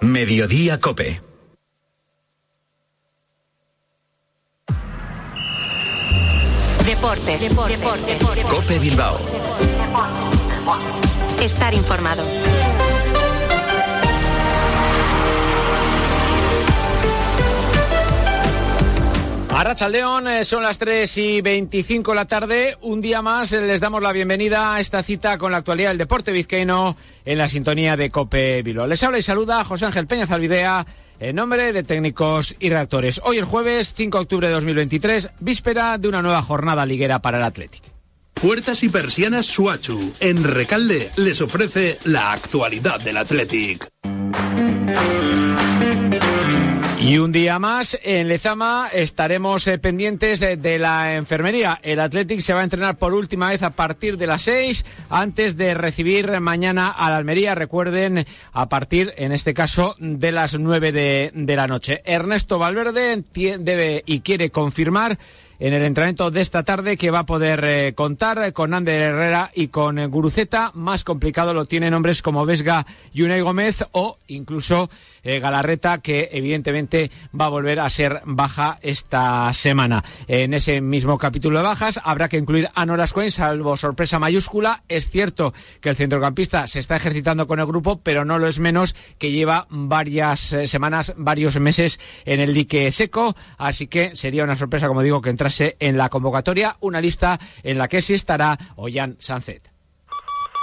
Mediodía Cope. Deportes. Deportes. Deportes. Cope Bilbao. Estar informado. Arracha León, eh, son las 3 y 25 de la tarde. Un día más eh, les damos la bienvenida a esta cita con la actualidad del deporte vizcaíno en la sintonía de Cope Bilbao. Les habla y saluda José Ángel Peña Zalvidea en nombre de técnicos y reactores. Hoy el jueves 5 de octubre de 2023, víspera de una nueva jornada liguera para el Atlético. Puertas y persianas Suachu. En Recalde les ofrece la actualidad del Athletic. Y un día más en Lezama estaremos eh, pendientes eh, de la enfermería. El Athletic se va a entrenar por última vez a partir de las 6 antes de recibir mañana a la Almería. Recuerden, a partir, en este caso, de las 9 de, la noche. Ernesto Valverde debe y quiere confirmar en el entrenamiento de esta tarde que va a poder eh, contar con Ander Herrera y con Guruceta. Más complicado lo tienen hombres como Vesga y Unai Gómez o incluso eh, Galarreta, que evidentemente va a volver a ser baja esta semana. En ese mismo capítulo de bajas habrá que incluir a Noras Cohen, salvo sorpresa mayúscula. Es cierto que el centrocampista se está ejercitando con el grupo, pero no lo es menos que lleva varias eh, semanas, varios meses en el dique seco. Así que sería una sorpresa, como digo, que entrase en la convocatoria una lista en la que sí estará Ollán Sanzet.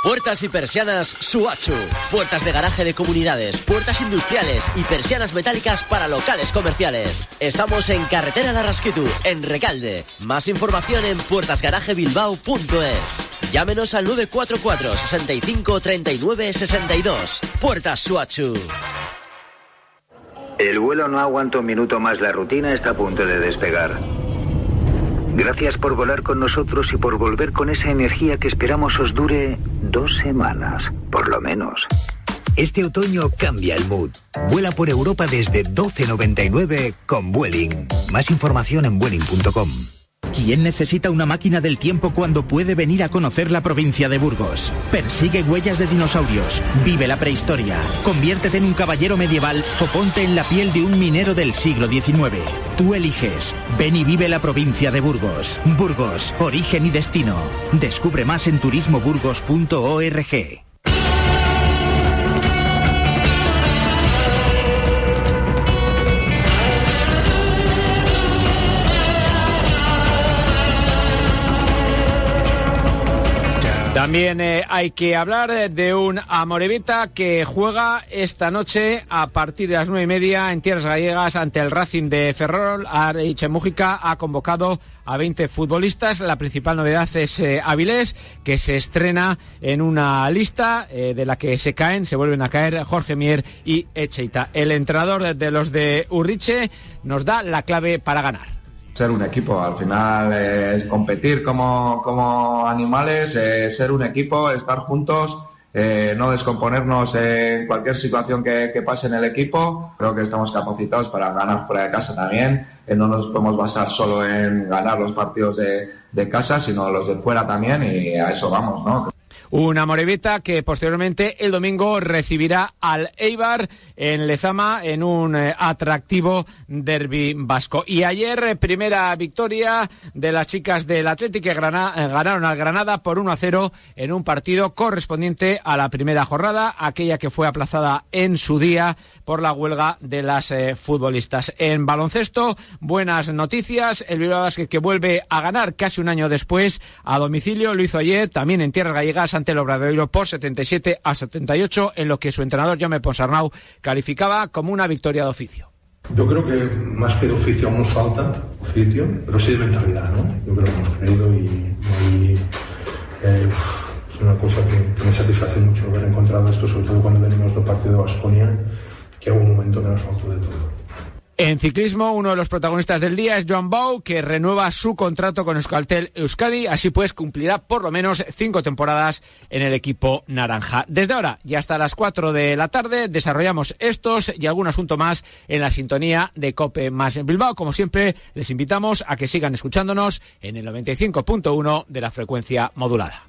Puertas y persianas Suachu. Puertas de garaje de comunidades, puertas industriales y persianas metálicas para locales comerciales. Estamos en Carretera Larrasquitu, en Recalde. Más información en puertasgarajebilbao.es. Llámenos al 944 65 39 62. Puertas Suachu. El vuelo no aguanta un minuto más, la rutina está a punto de despegar. Gracias por volar con nosotros y por volver con esa energía que esperamos os dure dos semanas, por lo menos. Este otoño cambia el mood. Vuela por Europa desde 12.99 con Vueling. Más información en vueling.com. ¿Quién necesita una máquina del tiempo cuando puede venir a conocer la provincia de Burgos? Persigue huellas de dinosaurios, vive la prehistoria, conviértete en un caballero medieval o ponte en la piel de un minero del siglo XIX. Tú eliges. Ven y vive la provincia de Burgos. Burgos, origen y destino. Descubre más en turismoburgos.org. También eh, hay que hablar eh, de un Amorevita que juega esta noche a partir de las nueve y media en tierras gallegas ante el Racing de Ferrol. Ariche Mújica ha convocado a 20 futbolistas. La principal novedad es eh, Avilés, que se estrena en una lista de la que se caen, se vuelven a caer Jorge Mier y Echeita. El entrenador de los de Urriche nos da la clave para ganar ser un equipo. Al final es competir como, como animales, eh, ser un equipo, estar juntos, eh, no descomponernos en cualquier situación que, que, pase en el equipo. Creo que estamos capacitados para ganar fuera de casa también. Eh, no nos podemos basar solo en ganar los partidos de, de casa, sino los de fuera también y a eso vamos, ¿no? Una Morevita que posteriormente el domingo recibirá al Eibar en Lezama en un eh, atractivo derby vasco. Y ayer, eh, primera victoria de las chicas del Atlético que eh, ganaron al Granada por 1 a 0 en un partido correspondiente a la primera jornada, aquella que fue aplazada en su día por la huelga de las futbolistas. En baloncesto, buenas noticias. El Bilbao Basket que vuelve a ganar casi un año después a domicilio. Lo hizo ayer también en tierras gallegas ante el Obradoiro por 77 a 78, en lo que su entrenador Jaume Ponsarnau calificaba como una victoria de oficio. Yo creo que más que de oficio aún nos falta oficio, pero sí de mentalidad, ¿no? Yo creo que hemos creído y, eh, es una cosa que, que, me satisface mucho haber encontrado esto, sobre todo cuando venimos del partido de Basconia, que hubo un momento que nos faltó de todo. En ciclismo, uno de los protagonistas del día es Joan Bau, que renueva su contrato con Euskaltel Euskadi. Así pues, cumplirá por lo menos cinco temporadas en el equipo naranja. Desde ahora y hasta las 4 de la tarde desarrollamos estos y algún asunto más en la sintonía de Cope más en Bilbao. Como siempre, les invitamos a que sigan escuchándonos en el 95.1 de la frecuencia modulada.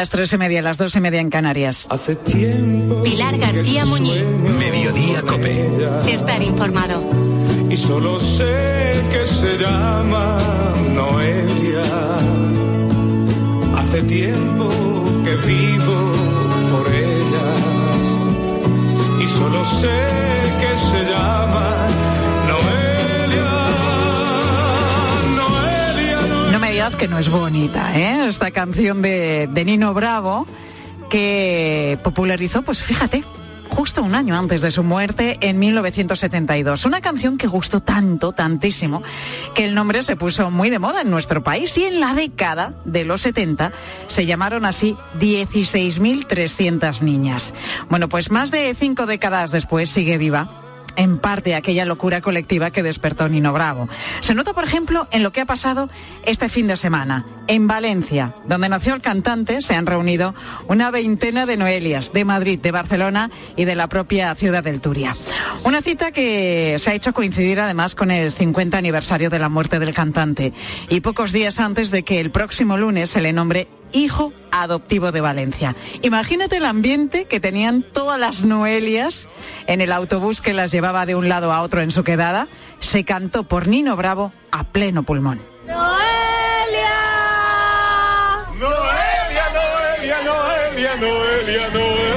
Las tres y media, las dos y media en Canarias. Pilar García Muñiz. Mediodía Cope. Estar informado. Y solo sé que se llama Noelia. Hace tiempo que vivo por ella. Y solo sé que se llama Que no es bonita, ¿eh? Esta canción de, de Nino Bravo que popularizó, pues fíjate, justo un año antes de su muerte en 1972. Una canción que gustó tanto, tantísimo, que el nombre se puso muy de moda en nuestro país y en la década de los 70 se llamaron así 16.300 niñas. Bueno, pues más de cinco décadas después sigue viva en parte aquella locura colectiva que despertó Nino Bravo. Se nota, por ejemplo, en lo que ha pasado este fin de semana. En Valencia, donde nació el cantante, se han reunido una veintena de Noelias de Madrid, de Barcelona y de la propia ciudad del Turia. Una cita que se ha hecho coincidir además con el 50 aniversario de la muerte del cantante y pocos días antes de que el próximo lunes se le nombre hijo adoptivo de Valencia. Imagínate el ambiente que tenían todas las Noelias en el autobús que las llevaba de un lado a otro en su quedada. Se cantó por Nino Bravo a pleno pulmón. Noelia, Noelia, Noelia, Noelia, Noelia.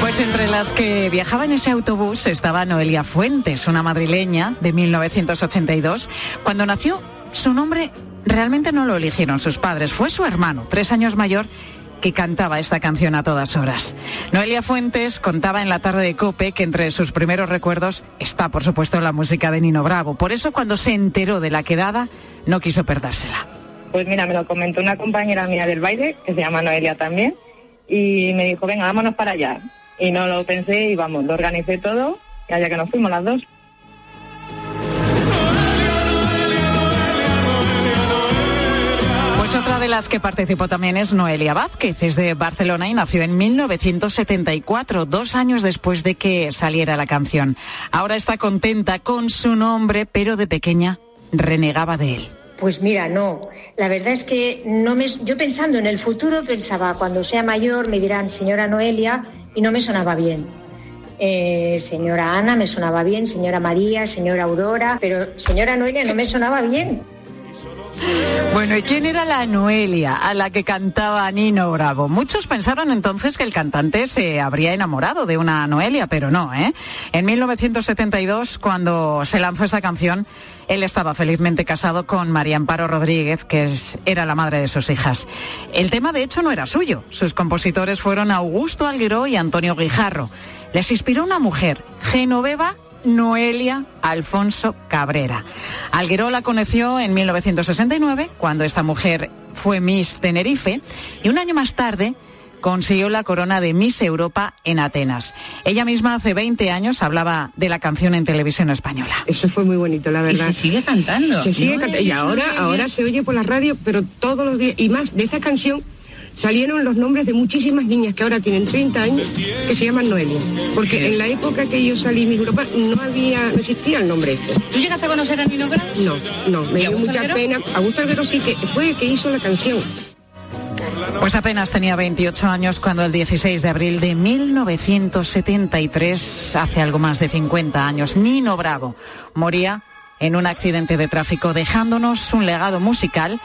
Pues entre las que viajaba en ese autobús estaba Noelia Fuentes, una madrileña de 1982. Cuando nació, su nombre realmente no lo eligieron sus padres, fue su hermano, tres años mayor, que cantaba esta canción a todas horas. Noelia Fuentes contaba en la tarde de Cope que entre sus primeros recuerdos está, por supuesto, la música de Nino Bravo. Por eso, cuando se enteró de la quedada, no quiso perdérsela. Pues mira, me lo comentó una compañera mía del baile, que se llama Noelia también, y me dijo, venga, vámonos para allá. Y no lo pensé y vamos, lo organicé todo, y allá que nos fuimos las dos. De las que participó también es Noelia Vázquez, es de Barcelona y nació en 1974, dos años después de que saliera la canción. Ahora está contenta con su nombre, pero de pequeña renegaba de él. Pues mira, no. La verdad es que no me, yo pensando en el futuro pensaba, cuando sea mayor me dirán señora Noelia y no me sonaba bien. Eh, señora Ana me sonaba bien, señora María, señora Aurora, pero señora Noelia no me sonaba bien. Bueno, ¿y quién era la Noelia a la que cantaba Nino Bravo? Muchos pensaron entonces que el cantante se habría enamorado de una Noelia, pero no, ¿eh? En 1972, cuando se lanzó esta canción, él estaba felizmente casado con María Amparo Rodríguez, que es- era la madre de sus hijas. El tema, de hecho, no era suyo. Sus compositores fueron Augusto Algueró y Antonio Guijarro. Les inspiró una mujer, Genoveva Noelia Alfonso Cabrera. Algueró la conoció en 1969, cuando esta mujer fue Miss Tenerife, y un año más tarde consiguió la corona de Miss Europa en Atenas. Ella misma hace 20 años hablaba de la canción en televisión española. Eso fue muy bonito, la verdad. se sigue cantando. Se sigue No, cantando. Y ahora, no. ahora se oye por la radio, pero todos los días. Y más, de esta canción salieron los nombres de muchísimas niñas que ahora tienen 30 años que se llaman Noelia. Porque en la época que yo salí en mi Europa no había, no existía el nombre este. ¿Tú llegaste a conocer a Nino Bravo? No, no, me ¿Y dio mucha Alguero? pena. Augusto Alguero sí que fue el que hizo la canción. Pues apenas tenía 28 años cuando el 16 de abril de 1973, hace algo más de 50 años, Nino Bravo moría en un accidente de tráfico dejándonos un legado musical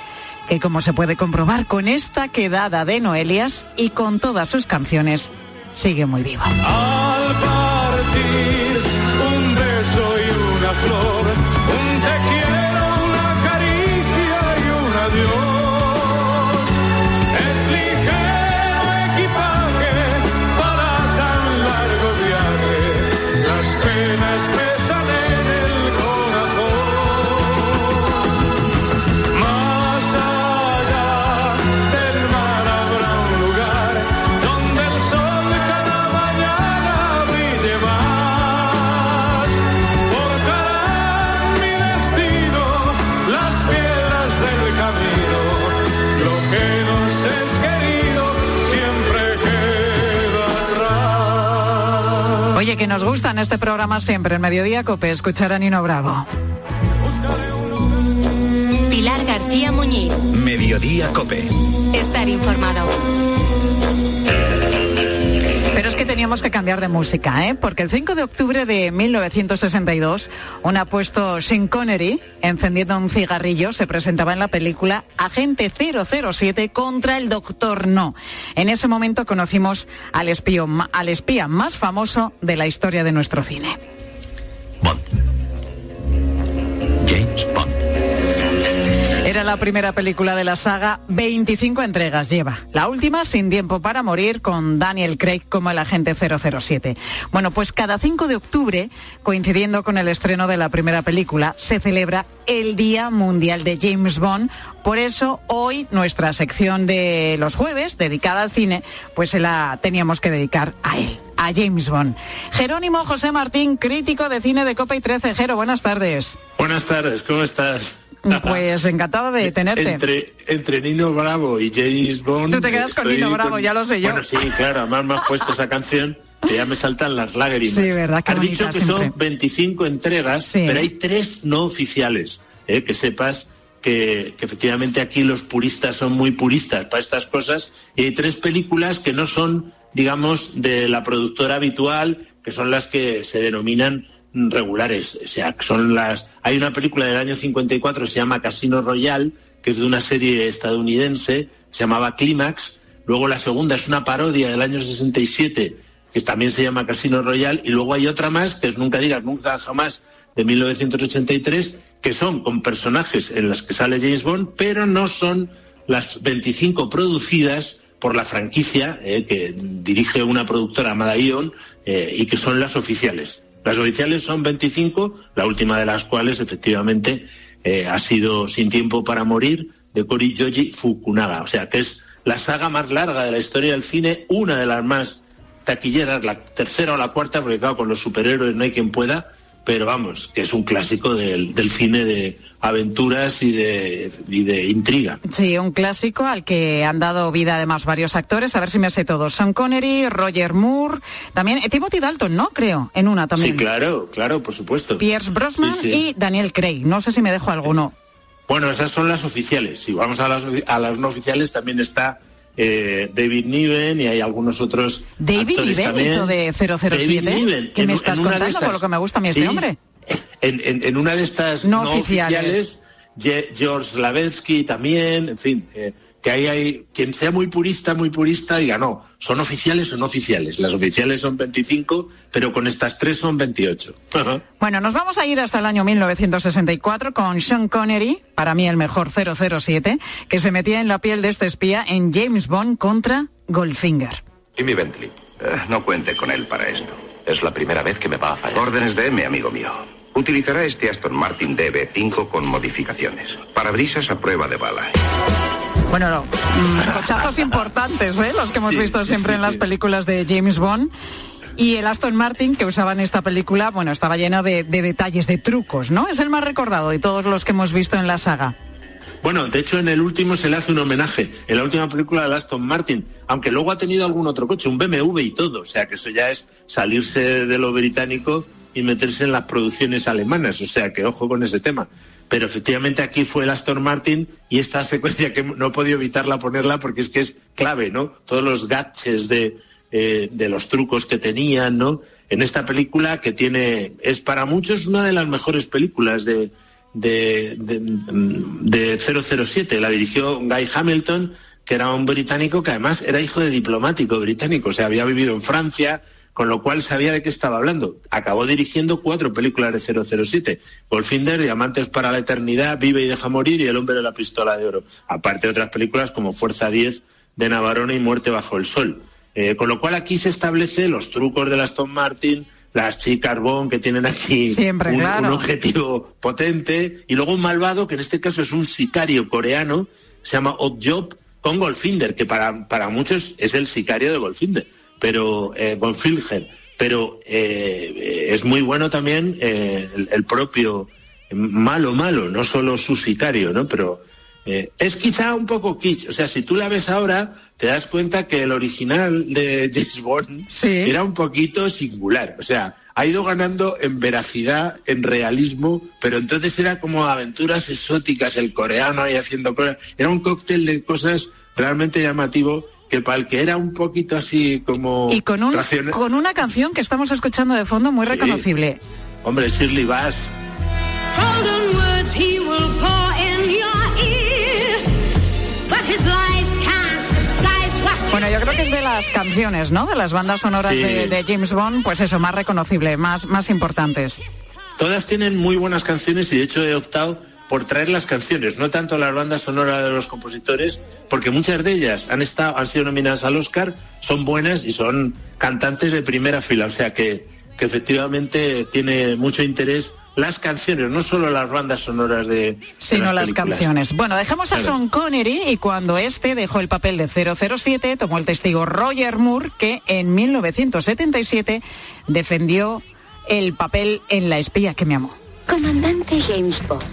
que como se puede comprobar con esta quedada de Noelias y con todas sus canciones, sigue muy vivo. Que nos gusta en este programa siempre, en Mediodía Cope, escuchar a Nino Bravo. Pilar García Muñiz. Mediodía Cope. Estar informado. Teníamos que cambiar de música, ¿eh? Porque el 5 de octubre de 1962, un apuesto Sean Connery, encendiendo un cigarrillo, se presentaba en la película Agente 007 contra el Doctor No. En ese momento conocimos al, al espía más famoso de la historia de nuestro cine. La primera película de la saga, 25 entregas lleva. La última, Sin tiempo para morir, con Daniel Craig como el agente 007. Bueno, pues cada 5 de octubre, coincidiendo con el estreno de la primera película, se celebra el Día Mundial de James Bond. Por eso hoy nuestra sección de los jueves, dedicada al cine, pues se la teníamos que dedicar a él, a James Bond. Jerónimo José Martín, crítico de cine de Copa y 13. Jero, buenas tardes. Buenas tardes, ¿cómo estás? Pues encantada de tenerte. Entre, entre Nino Bravo y James Bond. Tú te quedas con Nino Bravo, ya lo sé yo. Bueno, sí, claro, además me has puesto esa canción que ya me saltan las lágrimas. Sí, verdad, Has dicho que son siempre. 25 entregas, pero hay tres no oficiales. ¿eh? Que sepas que, que efectivamente aquí los puristas son muy puristas para estas cosas. Y hay tres películas que no son, digamos, de la productora habitual, que son las que se denominan regulares. O sea, que son las. Hay una película del año 54 se llama Casino Royale, que es de una serie estadounidense, se llamaba Clímax. Luego la segunda es una parodia del año 67, que también se llama Casino Royale. Y luego hay otra más, que es Nunca digas nunca jamás, de 1983, que son con personajes en las que sale James Bond, pero no son las 25 producidas por la franquicia eh, que dirige una productora llamada Ion eh, y que son las oficiales. Las oficiales son 25, la última de las cuales efectivamente eh, ha sido Sin tiempo para morir de Kori Yoji Fukunaga. O sea que es la saga más larga de la historia del cine, una de las más taquilleras, la tercera o la cuarta, porque claro, con los superhéroes no hay quien pueda, pero vamos, que es un clásico del, del cine de aventuras y de, y de intriga. Sí, un clásico al que han dado vida además varios actores. A ver si me sé todos. Sean Connery, Roger Moore, también eh, Timothy Dalton, ¿no? Creo, en una también. Sí, claro, claro, por supuesto. Pierce Brosnan Sí, sí. y Daniel Craig. No sé si me dejo alguno. Bueno, esas son las oficiales. Si vamos a las, a las no oficiales, también está eh, David Niven y hay algunos otros David Niven hizo de 007. David Niven, ¿Qué en me estás en una de contando? Por estas- lo que me gusta a mí Sí, este hombre. En, en- en una de estas No no, oficiales. oficiales, Ge- George Slavetsky también, en fin, eh, que ahí hay quien sea muy purista, muy purista, diga no, son oficiales o no oficiales. Las oficiales son 25, pero con estas tres son 28. Ajá. Bueno, nos vamos a ir hasta el año 1964 con Sean Connery, para mí el mejor 007, que se metía en la piel de este espía en James Bond contra Goldfinger. Y mi Bentley. Eh, no cuente con él para esto. Es la primera vez que me va a fallar. Órdenes de M, amigo mío. Utilizará este Aston Martin DB5 con modificaciones. Parabrisas a prueba de bala. Bueno, no, mm, cochazos importantes, ¿eh? Los que hemos Sí, visto sí, siempre sí, en las películas de James Bond. Y el Aston Martin que usaba en esta película, bueno, estaba lleno de, de detalles, de trucos, ¿no? Es el más recordado de todos los que hemos visto en la saga. Bueno, de hecho en el último se le hace un homenaje, en la última película de Aston Martin, aunque luego ha tenido algún otro coche, un BMW y todo, o sea que eso ya es salirse de lo británico y meterse en las producciones alemanas, o sea que ojo con ese tema. Pero efectivamente aquí fue el Aston Martin y esta secuencia que no he podido evitarla ponerla porque es que es clave, ¿no? Todos los gadgets de, eh, de los trucos que tenían, ¿no? En esta película que tiene, es para muchos una de las mejores películas de, de, de, de 007. La dirigió Guy Hamilton, que era un británico que además era hijo de diplomático británico, o sea, había vivido en Francia, con lo cual sabía de qué estaba hablando. Acabó dirigiendo cuatro películas de 007. Goldfinger, Diamantes para la Eternidad, Vive y Deja Morir y El Hombre de la Pistola de Oro. Aparte de otras películas como Fuerza 10 de Navarone y Muerte bajo el Sol. Eh, con lo cual aquí se establece los trucos de Aston Martin, las chicas Bond que tienen aquí Siempre, un, claro. un objetivo potente y luego un malvado que en este caso es un sicario coreano, se llama Odd Job con Goldfinger, que para, para muchos es el sicario de Goldfinger, pero eh, Goldfinger, pero eh, eh, es muy bueno también eh, el, el propio malo malo, no solo su sicario, ¿no? Pero es quizá un poco kitsch, o sea, si tú la ves ahora te das cuenta que el original de James Bond era un poquito singular, o sea, ha ido ganando en veracidad, en realismo, pero entonces era como aventuras exóticas, el coreano ahí haciendo cosas. Era un cóctel de cosas realmente llamativo que para el que era un poquito así como... Y con, un, con una canción que estamos escuchando de fondo muy reconocible. Hombre, Shirley Bass. Bueno, yo creo que es de las canciones, ¿no? De las bandas sonoras Sí. de, de James Bond, pues eso, más reconocible, más, más importantes. Todas tienen muy buenas canciones y de hecho he optado por traer las canciones, no tanto las bandas sonoras de los compositores, porque muchas de ellas han estado, han sido nominadas al Oscar, son buenas y son cantantes de primera fila, o sea que, que efectivamente tiene mucho interés las canciones, no solo las bandas sonoras de, de Sino las películas. canciones. Bueno, dejamos a Claro. Sean Connery y cuando este dejó el papel de 007, tomó el testigo Roger Moore, que en 1977 defendió el papel en La espía que me amó. Comandante James Bond,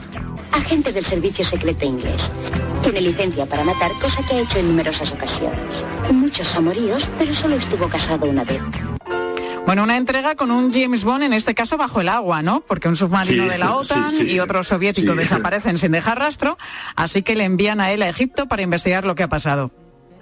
agente del servicio secreto inglés. Tiene licencia para matar, cosa que ha hecho en numerosas ocasiones. Muchos amoríos, pero solo estuvo casado una vez. Bueno, una entrega con un James Bond, en este caso bajo el agua, ¿no? Porque un submarino Sí, de la OTAN sí, sí. y otro soviético Sí. desaparecen sin dejar rastro, así que le envían a él a Egipto para investigar lo que ha pasado.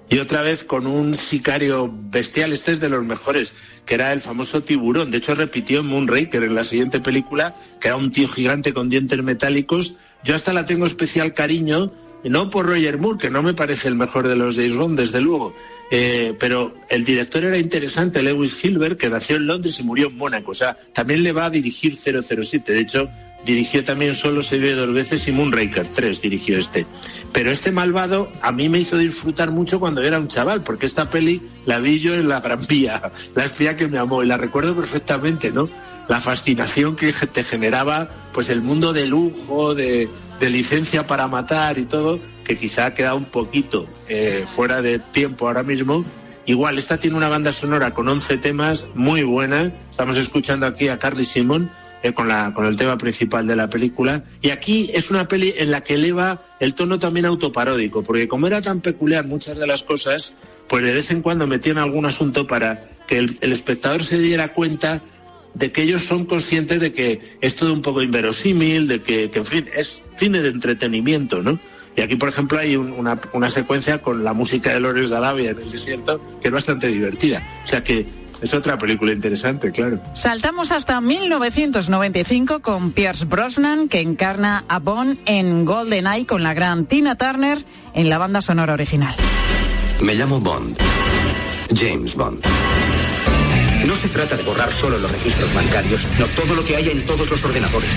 Y otra vez con un sicario bestial, este es de los mejores, que era el famoso tiburón. De hecho, repitió en Moonraker, en la siguiente película, que era un tío gigante con dientes metálicos. Yo hasta la tengo especial cariño, no por Roger Moore, que no me parece el mejor de los James Bond, desde luego, eh, pero el director era interesante, Lewis Hilbert, que nació en Londres y murió en Mónaco. O sea, también le va a dirigir 007. De hecho, dirigió también Solo se vive dos veces y Moonraker 3 dirigió este. Pero este malvado a mí me hizo disfrutar mucho cuando era un chaval, porque esta peli la vi yo en la Gran Vía, la espía que me amó, y la recuerdo perfectamente, ¿no? La fascinación que te generaba, pues el mundo de lujo, de, licencia para matar y todo, que quizá ha quedado un poquito eh, fuera de tiempo ahora mismo. Igual, esta tiene una banda sonora con 11 temas muy buena. Estamos escuchando aquí a Carly Simon eh, con, la, con el tema principal de la película. Y aquí es una peli en la que eleva el tono también autoparódico, porque como era tan peculiar muchas de las cosas, pues de vez en cuando metían algún asunto para que el espectador se diera cuenta de que ellos son conscientes de que es todo un poco inverosímil, de que, que, en fin, es cine de entretenimiento, ¿no? Y aquí, por ejemplo, hay un- una, una secuencia con la música de Lores de Arabia en el desierto que es bastante divertida. O sea que es otra película interesante, claro. Saltamos hasta 1995 con Pierce Brosnan, que encarna a Bond en GoldenEye con la gran Tina Turner en la banda sonora original. Me llamo Bond. James Bond. No se trata de borrar solo los registros bancarios, no todo lo que haya en todos los ordenadores.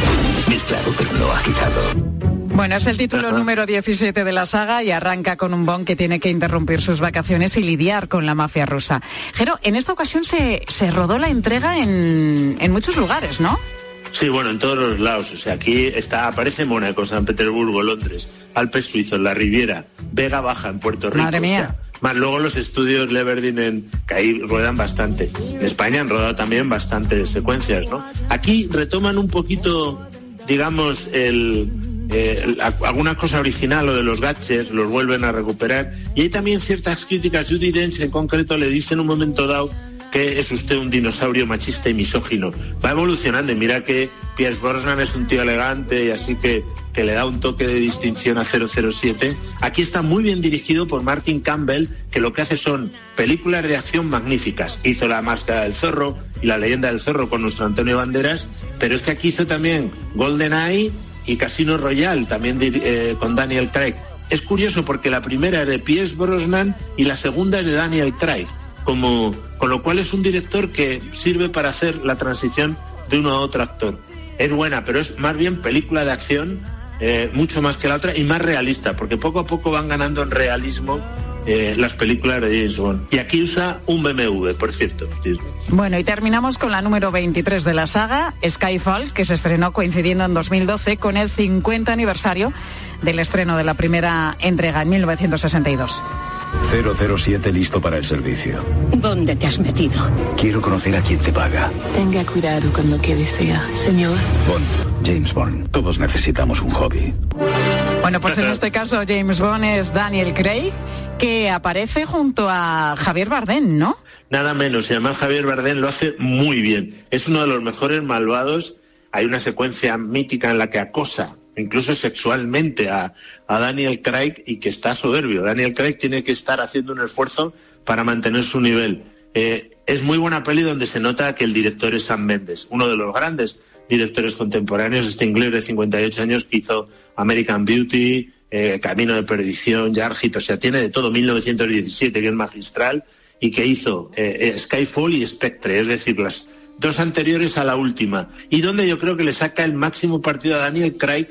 Es claro, pero no agitado. Bueno, es el título número 17 de la saga y arranca con un Bond que tiene que interrumpir sus vacaciones y lidiar con la mafia rusa. Jero, en esta ocasión se, se rodó la entrega en, en muchos lugares, ¿no? Sí, bueno, en todos los lados. O sea, aquí está, aparece Mónaco, San Petersburgo, Londres, Alpes suizos, la Riviera, Vega Baja en Puerto Rico. Madre o mía. sea, más luego los estudios Leverdin en que ahí ruedan bastante. En España han rodado también bastantes secuencias, ¿no? Aquí retoman un poquito, digamos, eh, alguna cosa original, lo de los gadgets, los vuelven a recuperar. Y hay también ciertas críticas. Judy Dench en concreto le dice en un momento dado que es usted un dinosaurio machista y misógino. Va evolucionando y mira que Pierce Brosnan es un tío elegante y así que, que le da un toque de distinción a 007. Aquí está muy bien dirigido por Martin Campbell, que lo que hace son películas de acción magníficas. Hizo La Máscara del Zorro y La Leyenda del Zorro con nuestro Antonio Banderas, pero es que aquí hizo también GoldenEye y Casino Royale, también eh, con Daniel Craig. Es curioso porque la primera es de Pierce Brosnan y la segunda es de Daniel Craig como con lo cual es un director que sirve para hacer la transición de uno a otro actor. Es buena, pero es más bien película de acción, eh, mucho más que la otra y más realista, porque poco a poco van ganando en realismo eh, las películas de James Bond. Y aquí usa un BMW, por cierto. Bueno, y terminamos con la número 23 de la saga, Skyfall, que se estrenó coincidiendo en 2012 con el 50 aniversario del estreno de la primera entrega en 1962. 007 listo para el servicio. ¿Dónde te has metido? Quiero conocer a quien te paga. Tenga cuidado con lo que desea, señor. Bond, James Bond. Todos necesitamos un hobby. Bueno, pues en este caso James Bond es Daniel Craig, que aparece junto a Javier Bardem, ¿no? Nada menos, y además Javier Bardem lo hace muy bien. Es uno de los mejores malvados. Hay una secuencia mítica en la que acosa, incluso sexualmente, a, Daniel Craig y que está soberbio. Daniel Craig tiene que estar haciendo un esfuerzo para mantener su nivel. Eh, es muy buena peli donde se nota que el director es Sam Mendes, uno de los grandes directores contemporáneos, este inglés de 58 años que hizo American Beauty, eh, Camino de Perdición, Jarhit, o sea, tiene de todo, 1917, que es magistral, y que hizo eh, Skyfall y Spectre, es decir, las dos anteriores a la última, y donde yo creo que le saca el máximo partido a Daniel Craig,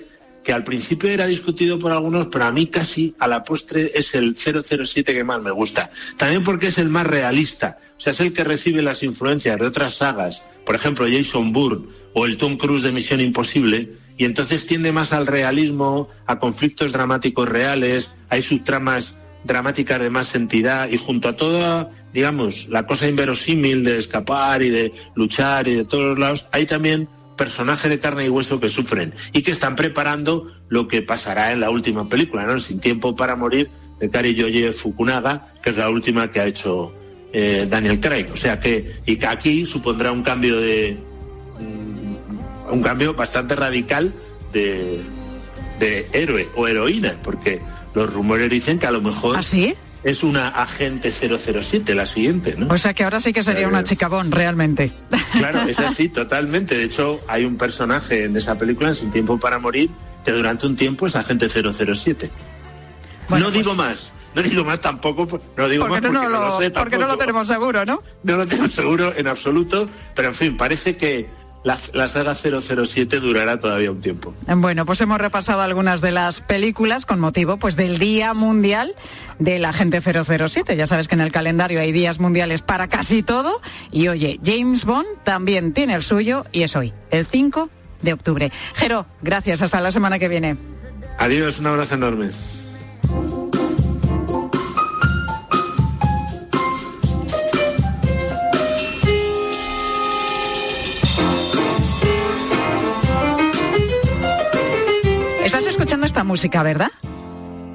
que al principio era discutido por algunos, pero a mí casi a la postre es el 007 que más me gusta. También porque es el más realista, o sea, es el que recibe las influencias de otras sagas, por ejemplo, Jason Bourne o el Tom Cruise de Misión Imposible, y entonces tiende más al realismo, a conflictos dramáticos reales, hay subtramas dramáticas de más entidad. Y junto a toda, digamos, la cosa inverosímil de escapar y de luchar y de todos los lados, hay también personajes de carne y hueso que sufren y que están preparando lo que pasará en la última película, ¿no? Sin tiempo para morir, de Kari Yoye Fukunaga, que es la última que ha hecho eh, Daniel Craig. O sea que, y que aquí supondrá un cambio de, mm, un cambio bastante radical de, de héroe o heroína, porque los rumores dicen que a lo mejor es una agente 007 la siguiente, ¿no? O sea que ahora sí que sería una chica Bond, realmente. Claro, es así, totalmente. De hecho, hay un personaje en esa película, en Sin Tiempo para Morir, que durante un tiempo es agente 007. no digo más, no digo más tampoco, no digo más Porque no, lo, sé porque no lo tenemos seguro, ¿no? No lo tengo seguro en absoluto, pero en fin, parece que la, la saga 007 durará todavía un tiempo. Bueno, pues hemos repasado algunas de las películas con motivo pues del Día Mundial de la Gente 007. Ya sabes que en el calendario hay días mundiales para casi todo. Y oye, James Bond también tiene el suyo y es hoy, el 5 de octubre. Jero, gracias. Hasta la semana que viene. Adiós, un abrazo enorme. Esta música, ¿verdad?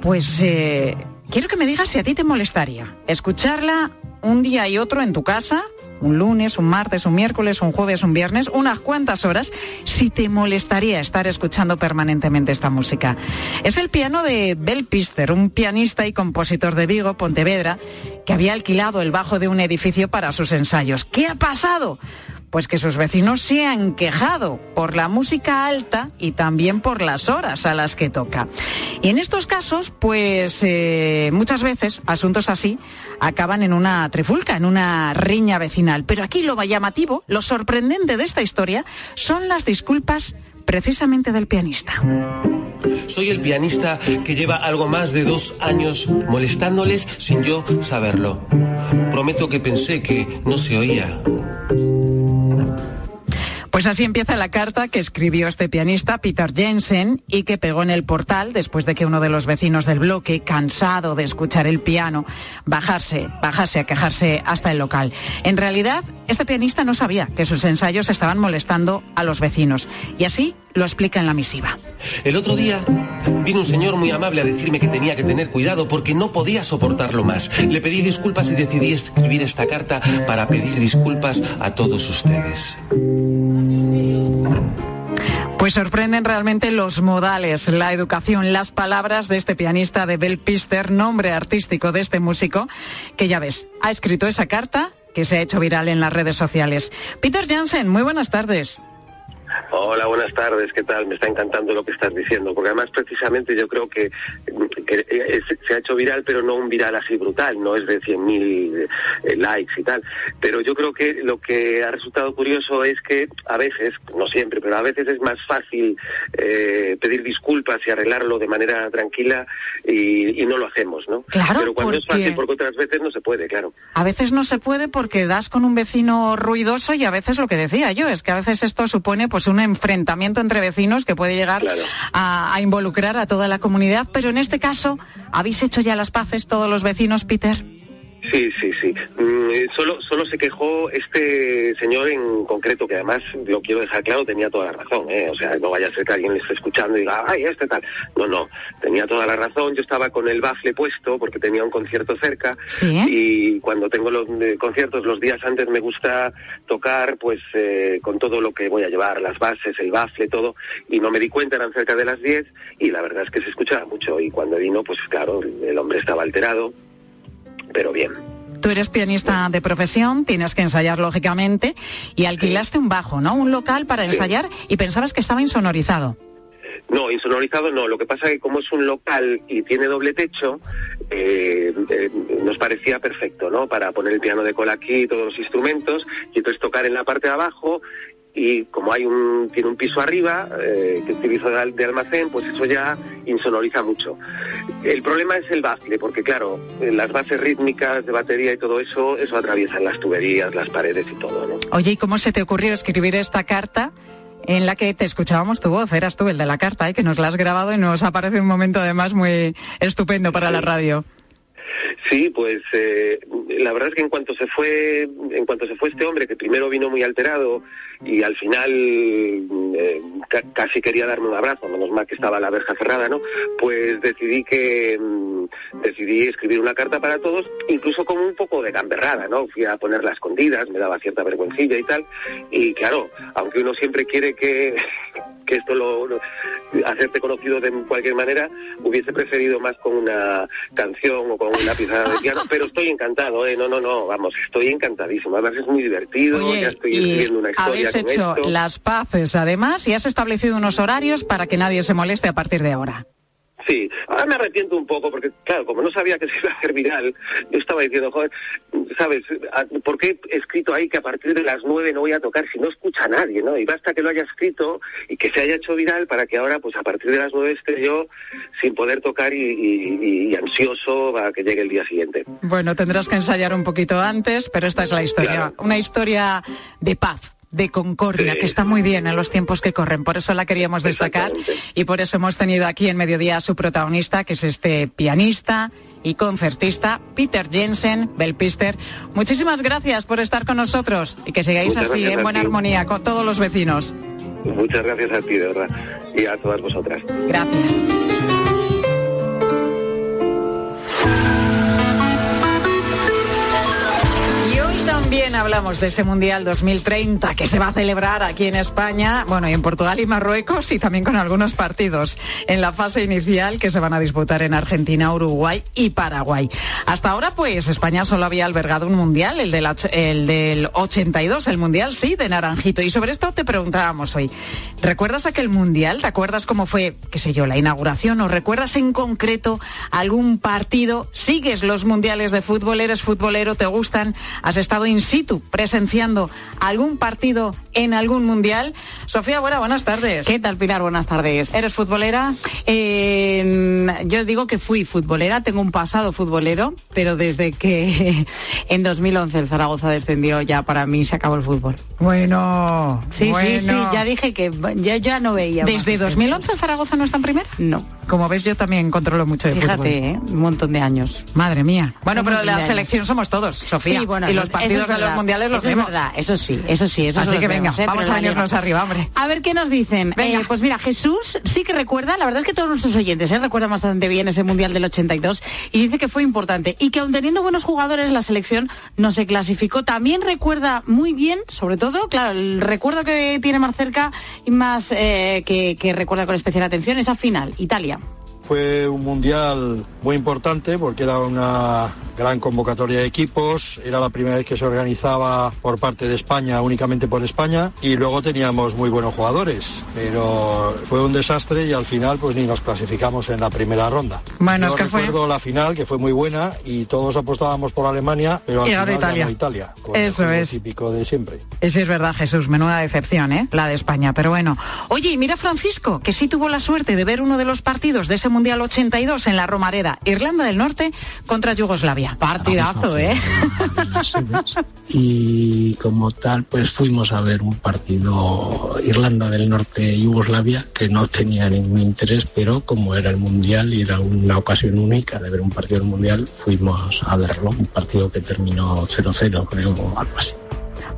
Pues eh, quiero que me digas si a ti te molestaría escucharla un día y otro en tu casa, un lunes, un martes, un miércoles, un jueves, un viernes, unas cuantas horas, si te molestaría estar escuchando permanentemente esta música. Es el piano de Bel Pister, un pianista y compositor de Vigo, Pontevedra, que había alquilado el bajo de un edificio para sus ensayos. ¿Qué ha pasado? Pues que sus vecinos se han quejado por la música alta y también por las horas a las que toca. Y en estos casos, pues eh, muchas veces asuntos así acaban en una trifulca, en una riña vecinal. Pero aquí lo llamativo, lo sorprendente de esta historia son las disculpas precisamente del pianista. Soy el pianista que lleva algo más de dos años molestándoles sin yo saberlo. Prometo que pensé que no se oía. Pues así empieza la carta que escribió este pianista, Peter Jensen, y que pegó en el portal después de que uno de los vecinos del bloque, cansado de escuchar el piano, bajase, bajase a quejarse hasta el local. En realidad, este pianista no sabía que sus ensayos estaban molestando a los vecinos, y así lo explica en la misiva. El otro día vino un señor muy amable a decirme que tenía que tener cuidado porque no podía soportarlo más. Le pedí disculpas y decidí escribir esta carta para pedir disculpas a todos ustedes. Pues sorprenden realmente los modales, la educación, las palabras de este pianista de Bel Pister, nombre artístico de este músico, que ya ves, ha escrito esa carta que se ha hecho viral en las redes sociales. Peter Jansen, muy buenas tardes. Hola, buenas tardes, ¿qué tal? Me está encantando lo que estás diciendo, porque además precisamente yo creo que, que es- se ha hecho viral, pero no un viral así brutal, no es de 100.000 eh, likes y tal. Pero yo creo que lo que ha resultado curioso es que a veces, no siempre, pero a veces es más fácil eh, pedir disculpas y arreglarlo de manera tranquila y, y no lo hacemos, ¿no? Claro, pero cuando es fácil, porque otras veces no se puede, claro. A veces no se puede porque das con un vecino ruidoso y a veces lo que decía yo es que a veces esto supone pues un enfrentamiento entre vecinos que puede llegar a, a involucrar a toda la comunidad, pero en este caso habéis hecho ya las paces todos los vecinos, Peter. Sí, sí, sí. Mm, eh, solo, solo se quejó este señor en concreto, que además, lo quiero dejar claro, tenía toda la razón. ¿eh? O sea, no vaya a ser que alguien le esté escuchando y diga, ay, este tal. No, no, tenía toda la razón. Yo estaba con el bafle puesto porque tenía un concierto cerca y cuando tengo los eh, conciertos los días antes me gusta tocar pues eh, con todo lo que voy a llevar, las bases, el bafle, todo. Y no me di cuenta, eran cerca de las 10 y la verdad es que se escuchaba mucho. Y cuando vino, pues claro, el hombre estaba alterado pero bien. Tú eres pianista de profesión, tienes que ensayar lógicamente y alquilaste un bajo, ¿no? Un local para ensayar y pensabas que estaba insonorizado. No, insonorizado no. Lo que pasa es que como es un local y tiene doble techo, eh, eh, nos parecía perfecto, ¿no? Para poner el piano de cola aquí, todos los instrumentos, y entonces tocar en la parte de abajo y como hay un tiene un piso arriba eh, que utilizo de, al- de almacén pues eso ya insonoriza mucho el problema es el bafle porque claro eh, las bases rítmicas de batería y todo eso eso atraviesan las tuberías las paredes y todo no Oye, ¿y cómo se te ocurrió escribir esta carta en la que te escuchábamos tu voz? Eras tú el de la carta, ¿eh? que nos la has grabado y nos aparece un momento además muy estupendo para la radio. Sí, pues eh, la verdad es que en cuanto se fue, en cuanto se fue este hombre, que primero vino muy alterado y al final eh, ca- casi quería darme un abrazo, menos mal que estaba la verja cerrada, ¿no? Pues decidí que mm, decidí escribir una carta para todos, incluso como un poco de gamberrada, ¿no? Fui a ponerla escondidas, me daba cierta vergüencilla y tal, y claro, aunque uno siempre quiere que que esto lo, lo- hacerte conocido de cualquier manera, hubiese preferido más con una canción o con una pieza de piano, pero estoy encantado, ¿eh? No, no, no, vamos, estoy encantadísimo. Además es muy divertido, ya estoy escribiendo una historia habéis con hecho esto. las paces además y has establecido unos horarios para que nadie se moleste a partir de ahora. Sí, ahora me arrepiento un poco porque, claro, como no sabía que se iba a hacer viral, yo estaba diciendo, joder, ¿sabes? ¿A- ¿Por qué he escrito ahí que a partir de las nueve no voy a tocar si no escucha a nadie, ¿no? Y basta que lo haya escrito y que se haya hecho viral para que ahora, pues a partir de las nueve esté yo sin poder tocar y, y- y ansioso para que llegue el día siguiente. Bueno, tendrás que ensayar un poquito antes, pero esta es la historia. Una historia de paz, de concordia, que está muy bien en los tiempos que corren. Por eso la queríamos destacar y por eso hemos tenido aquí en Mediodía a su protagonista, que es este pianista y concertista, Peter Jensen, Belpister. Muchísimas gracias por estar con nosotros y que sigáis Muchas así, en buena armonía con todos los vecinos. Muchas gracias a ti, de verdad, y a todas vosotras. Gracias. También hablamos de ese Mundial 2030 que se va a celebrar aquí en España, bueno, y en Portugal y Marruecos y también con algunos partidos en la fase inicial que se van a disputar en Argentina, Uruguay y Paraguay. Hasta ahora, pues, España solo había albergado un Mundial, el del, el del 82, el Mundial, sí, de Naranjito. Y sobre esto te preguntábamos hoy. ¿Recuerdas aquel Mundial? ¿Te acuerdas cómo fue, qué sé yo, la inauguración? ¿O recuerdas en concreto algún partido? ¿Sigues los Mundiales de fútbol? ¿Eres futbolero? ¿Te gustan? ¿Has estado situ presenciando algún partido en algún Mundial? Sofía, buena, buenas tardes. ¿Qué tal, Pilar? Buenas tardes. ¿Eres futbolera? Eh, yo digo que fui futbolera, tengo un pasado futbolero, pero desde que en 2011 el Zaragoza descendió, ya para mí se acabó el fútbol. Bueno, Sí, sí, sí, bueno. ya dije que ya, ya no veía. ¿Desde este 2011 el Zaragoza no está en primera? No. Como ves, yo también controlo mucho de Fíjate, fútbol. ¿eh? un montón de años. Madre mía. Bueno, pero la selección somos todos, Sofía. Sí, bueno, y eso- los partidos de los mundiales los Eso es vemos. verdad, eso sí, eso sí, eso Así que vemos, venga, ¿eh? vamos Pero a venirnos arriba, hombre. A ver qué nos dicen. Eh, pues mira, Jesús sí que recuerda, la verdad es que todos nuestros oyentes ¿eh? recuerdan bastante bien ese Mundial del 82 y dice que fue importante y que aun teniendo buenos jugadores la selección no se clasificó. También recuerda muy bien, sobre todo, claro, el recuerdo que tiene más cerca y más que, que recuerda con especial atención esa final, Italia. Fue un mundial muy importante porque era una gran convocatoria de equipos, era la primera vez que se organizaba por parte de España, únicamente por España, y luego teníamos muy buenos jugadores, pero fue un desastre y al final pues ni nos clasificamos en la primera ronda. Bueno, Yo es que fue- recuerdo la final que fue muy buena y todos apostábamos por Alemania, pero al Y final Italia. Italia. con el Eso juego es. típico de siempre. Ese es verdad, Jesús. Menuda decepción, ¿eh? La de España. Pero bueno. Oye, y mira Francisco, que sí tuvo la suerte de ver uno de los partidos de ese Mundial 82 en la Romareda, Irlanda del Norte contra Yugoslavia. Yugoslavia. Partidazo, ¿eh? y como tal pues fuimos a ver un partido Irlanda del Norte Yugoslavia que no tenía ningún interés pero como era el mundial y era una ocasión única de ver un partido del mundial fuimos a verlo un partido que terminó 0-0 creo algo así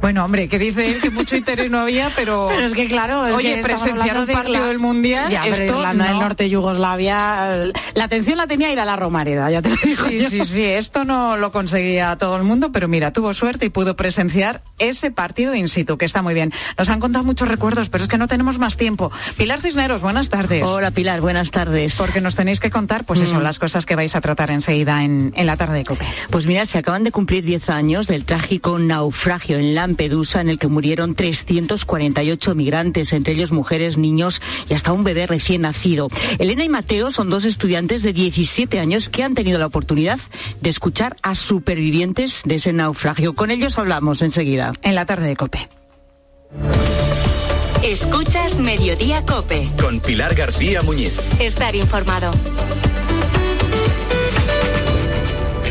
Bueno, hombre, que dice él que mucho interés no había, pero... Pero es que claro, es Oye, que presenciar un partido la- del Mundial, Ya, pero esto Irlanda del no. Norte, Yugoslavia, la atención la tenía ir a la Romareda, ya te lo digo Sí, yo. sí, sí, esto no lo conseguía todo el mundo, pero mira, tuvo suerte y pudo presenciar ese partido in situ, que está muy bien. Nos han contado muchos recuerdos, pero es que no tenemos más tiempo. Pilar Cisneros, buenas tardes. Hola Pilar, buenas tardes. Porque nos tenéis que contar, pues eso, Mm. las cosas que vais a tratar enseguida en, en la tarde de COPE. Pues mira, se acaban de cumplir 10 años del trágico naufragio en Lampedusa en el que murieron 348 migrantes, entre ellos mujeres, niños y hasta un bebé recién nacido. Elena y Mateo son dos estudiantes de 17 años que han tenido la oportunidad de escuchar a supervivientes de ese naufragio. Con ellos hablamos enseguida. En la tarde de COPE. Escuchas Mediodía Cope. Con Pilar García Muñiz. Estar informado.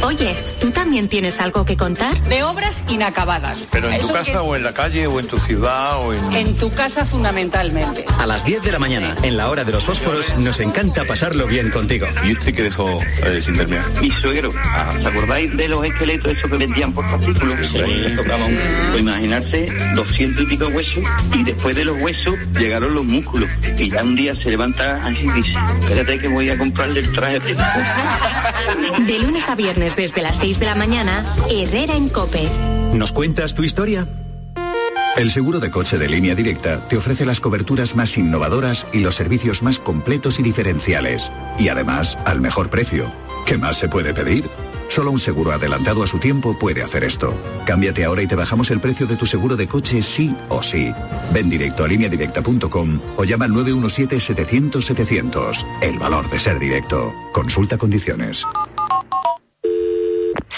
Oye, ¿tú también tienes algo que contar? De obras inacabadas. Pero en tu casa que- o en la calle o en tu ciudad o en... En tu casa fundamentalmente. A las 10 de la mañana, en la hora de los fósforos, nos encanta pasarlo bien contigo. ¿Y este que dejó eh, sin terminar? Mi suegro. ¿Os acordáis de los esqueletos esos que vendían por fascículos? Sí. Un, pues imaginarse, doscientos y pico huesos y después de los huesos llegaron los músculos. Y ya un día se levanta así y dice, espérate que voy a comprarle el traje. De lunes a viernes desde las 6 de la mañana, Herrera en Cope. ¿Nos cuentas tu historia? El seguro de coche de línea directa te ofrece las coberturas más innovadoras y los servicios más completos y diferenciales. Y además, al mejor precio. ¿Qué más se puede pedir? Solo un seguro adelantado a su tiempo puede hacer esto. Cámbiate ahora y te bajamos el precio de tu seguro de coche sí o sí. Ven directo a lineadirecta.com o llama al 917-700-700. El valor de ser directo. Consulta condiciones.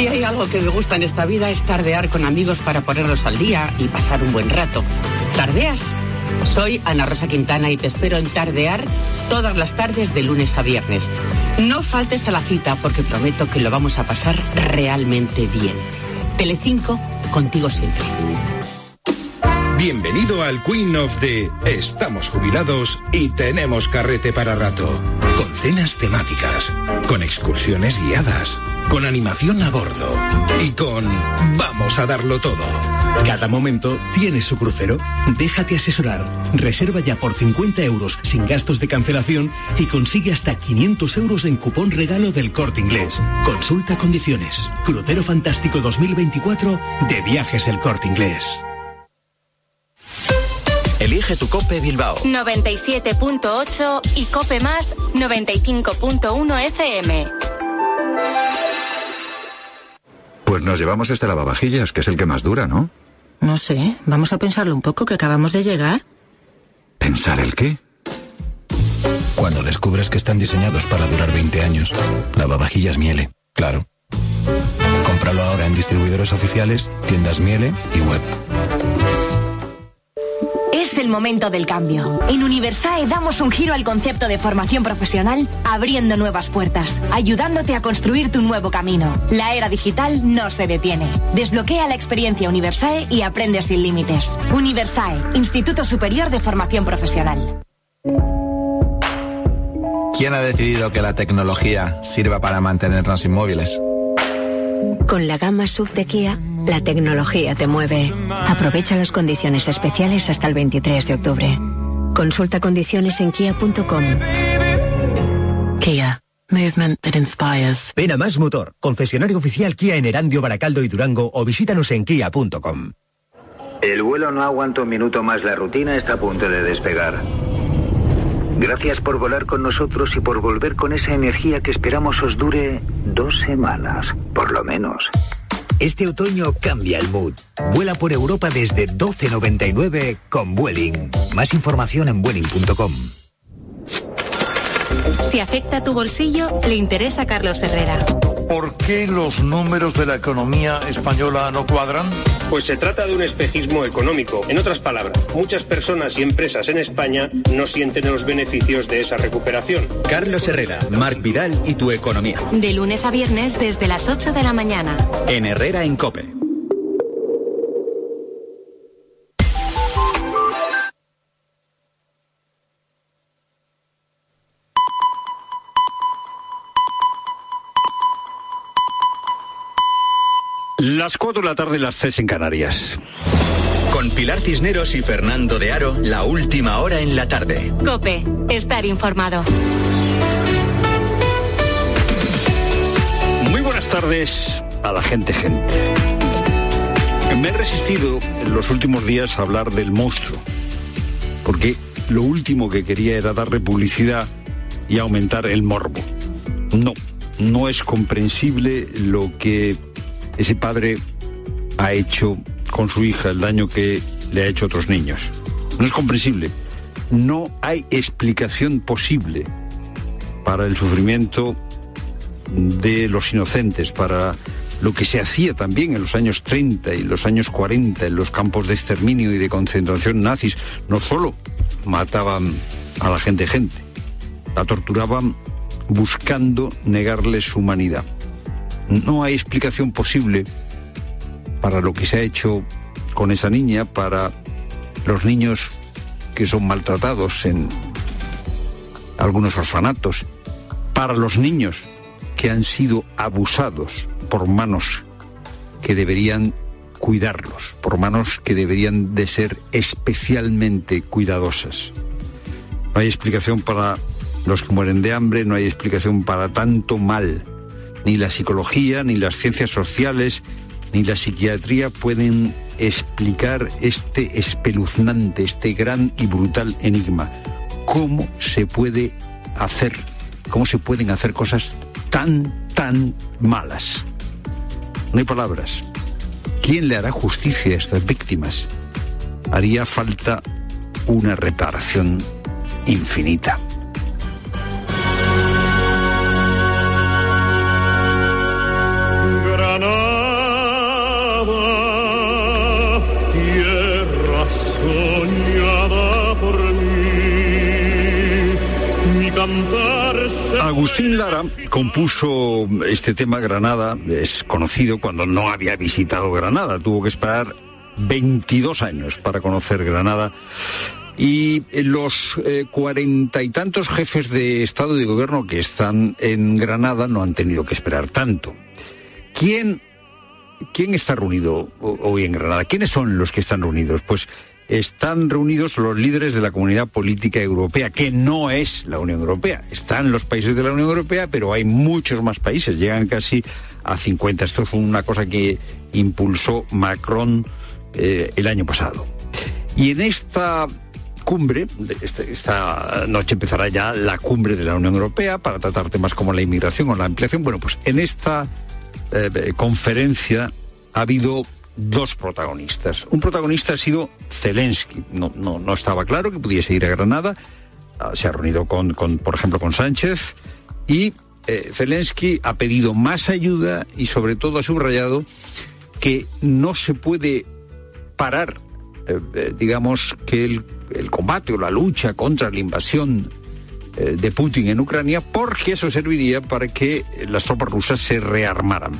Si hay algo que me gusta en esta vida es tardear con amigos para ponernos al día y pasar un buen rato. ¿Tardeas? Soy Ana Rosa Quintana y te espero en Tardear todas las tardes de lunes a viernes. No faltes a la cita porque prometo que lo vamos a pasar realmente bien. Telecinco, contigo siempre. Bienvenido al Queen of the Estamos jubilados y tenemos carrete para rato. Con cenas temáticas, con excursiones guiadas, con animación a bordo y con Vamos a darlo todo. Cada momento tiene su crucero. Déjate asesorar. Reserva ya por 50 euros sin gastos de cancelación y consigue hasta 500 euros en cupón regalo del corte inglés. Consulta condiciones. Crucero Fantástico 2024 de Viajes El Corte Inglés. Elige tu Cope Bilbao. 97.8 y Cope Más 95.1 FM. Pues nos llevamos este lavavajillas, que es el que más dura, ¿no? No sé, vamos a pensarlo un poco que acabamos de llegar. ¿Pensar el qué? Cuando descubres que están diseñados para durar 20 años, lavavajillas Miele, claro. Cómpralo ahora en distribuidores oficiales, tiendas Miele y web. Es el momento del cambio. En Universae damos un giro al concepto de formación profesional, abriendo nuevas puertas, ayudándote a construir tu nuevo camino. La era digital no se detiene. Desbloquea la experiencia Universae y aprende sin límites. Universae, Instituto Superior de Formación Profesional. ¿Quién ha decidido que la tecnología sirva para mantenernos inmóviles? Con la gama sub de Kia, la tecnología te mueve. Aprovecha las condiciones especiales hasta el 23 de octubre. Consulta condiciones en kia.com. Kia. Movement that inspires. Ven a Más Motor, concesionario oficial Kia en Erandio, Baracaldo y Durango o visítanos en kia.com. El vuelo no aguanta un minuto más, la rutina está a punto de despegar. Gracias por volar con nosotros y por volver con esa energía que esperamos os dure dos semanas, por lo menos. Este otoño cambia el mood. Vuela por Europa desde 12.99 con Vueling. Más información en vueling.com. Si afecta tu bolsillo, le interesa a Carlos Herrera. ¿Por qué los números de la economía española no cuadran? Pues se trata de un espejismo económico. En otras palabras, muchas personas y empresas en España no sienten los beneficios de esa recuperación. Carlos Herrera, Marc Vidal y tu economía. De lunes a viernes desde las 8 de la mañana. En Herrera en Cope. Las 4 de la tarde, las 3 en Canarias. Con Pilar Cisneros y Fernando de Aro, la última hora en la tarde. Cope, estar informado. Muy buenas tardes a la gente, gente. Me he resistido en los últimos días a hablar del monstruo, porque lo último que quería era darle publicidad y aumentar el morbo. No, no es comprensible lo que ese padre ha hecho con su hija, el daño que le ha hecho a otros niños. No es comprensible. No hay explicación posible para el sufrimiento de los inocentes, para lo que se hacía también en los años 30 y los años 40 en los campos de exterminio y de concentración nazis. No solo mataban a la gente gente, la torturaban buscando negarles su humanidad. No hay explicación posible para lo que se ha hecho con esa niña, para los niños que son maltratados en algunos orfanatos, para los niños que han sido abusados por manos que deberían cuidarlos, por manos que deberían de ser especialmente cuidadosas. No hay explicación para los que mueren de hambre, no hay explicación para tanto mal ni la psicología, ni las ciencias sociales, ni la psiquiatría pueden explicar este espeluznante, este gran y brutal enigma. ¿Cómo se puede hacer, cómo se pueden hacer cosas tan, tan malas? No hay palabras. ¿Quién le hará justicia a estas víctimas? Haría falta una reparación infinita. Agustín Lara compuso este tema Granada, es conocido cuando no había visitado Granada, tuvo que esperar 22 años para conocer Granada. Y los eh, cuarenta y tantos jefes de Estado y de Gobierno que están en Granada no han tenido que esperar tanto. ¿Quién, quién está reunido hoy en Granada? ¿Quiénes son los que están reunidos? Pues están reunidos los líderes de la comunidad política europea, que no es la Unión Europea. Están los países de la Unión Europea, pero hay muchos más países, llegan casi a 50. Esto fue una cosa que impulsó Macron eh, el año pasado. Y en esta cumbre, esta, esta, noche empezará ya la cumbre de la Unión Europea para tratar temas como la inmigración o la ampliación. Bueno, pues en esta eh, conferencia ha habido dos protagonistas. Un protagonista ha sido Zelensky. No, no, no estaba claro que pudiese ir a Granada. Uh, se ha reunido con, con, por ejemplo, con Sánchez y eh, Zelensky ha pedido más ayuda y sobre todo ha subrayado que no se puede parar, eh, eh, digamos, que el, el, combate o la lucha contra la invasión de Putin en Ucrania porque eso serviría para que las tropas rusas se rearmaran.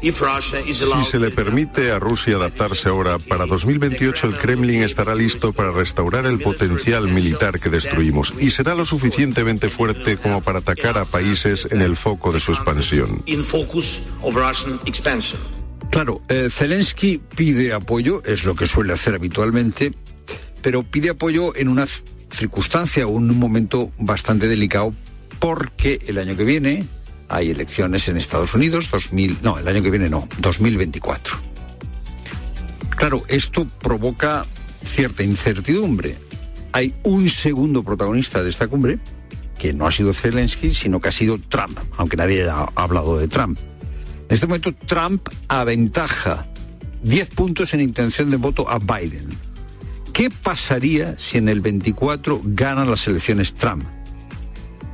Si se le permite a Rusia adaptarse ahora, para 2028 el Kremlin estará listo para restaurar el potencial militar que destruimos y será lo suficientemente fuerte como para atacar a países en el foco de su expansión. Claro, eh, Zelensky pide apoyo, es lo que suele hacer habitualmente, pero pide apoyo en una circunstancia o en un momento bastante delicado porque el año que viene hay elecciones en Estados Unidos, 2000, no, el año que viene no, 2024. Claro, esto provoca cierta incertidumbre. Hay un segundo protagonista de esta cumbre, que no ha sido Zelensky, sino que ha sido Trump, aunque nadie ha hablado de Trump. En este momento Trump aventaja 10 puntos en intención de voto a Biden. ¿Qué pasaría si en el 24 ganan las elecciones Trump?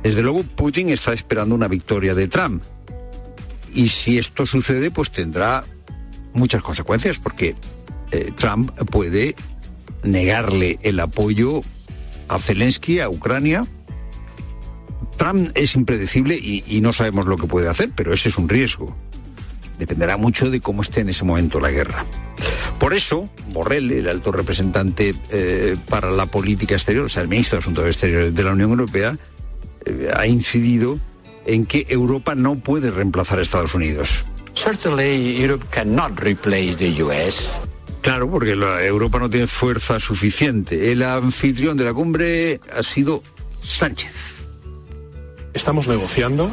Desde luego Putin está esperando una victoria de Trump. Y si esto sucede, pues tendrá muchas consecuencias, porque eh, Trump puede negarle el apoyo a Zelensky, a Ucrania. Trump es impredecible y, no sabemos lo que puede hacer, pero ese es un riesgo. Dependerá mucho de cómo esté en ese momento la guerra. Por eso, Borrell, el alto representante eh, para la política exterior, o sea, el ministro de Asuntos Exteriores de la Unión Europea, eh, ha incidido en que Europa no puede reemplazar a Estados Unidos. Certainly Europe cannot replace the US. Claro, porque la Europa no tiene fuerza suficiente. El anfitrión de la cumbre ha sido Sánchez. Estamos negociando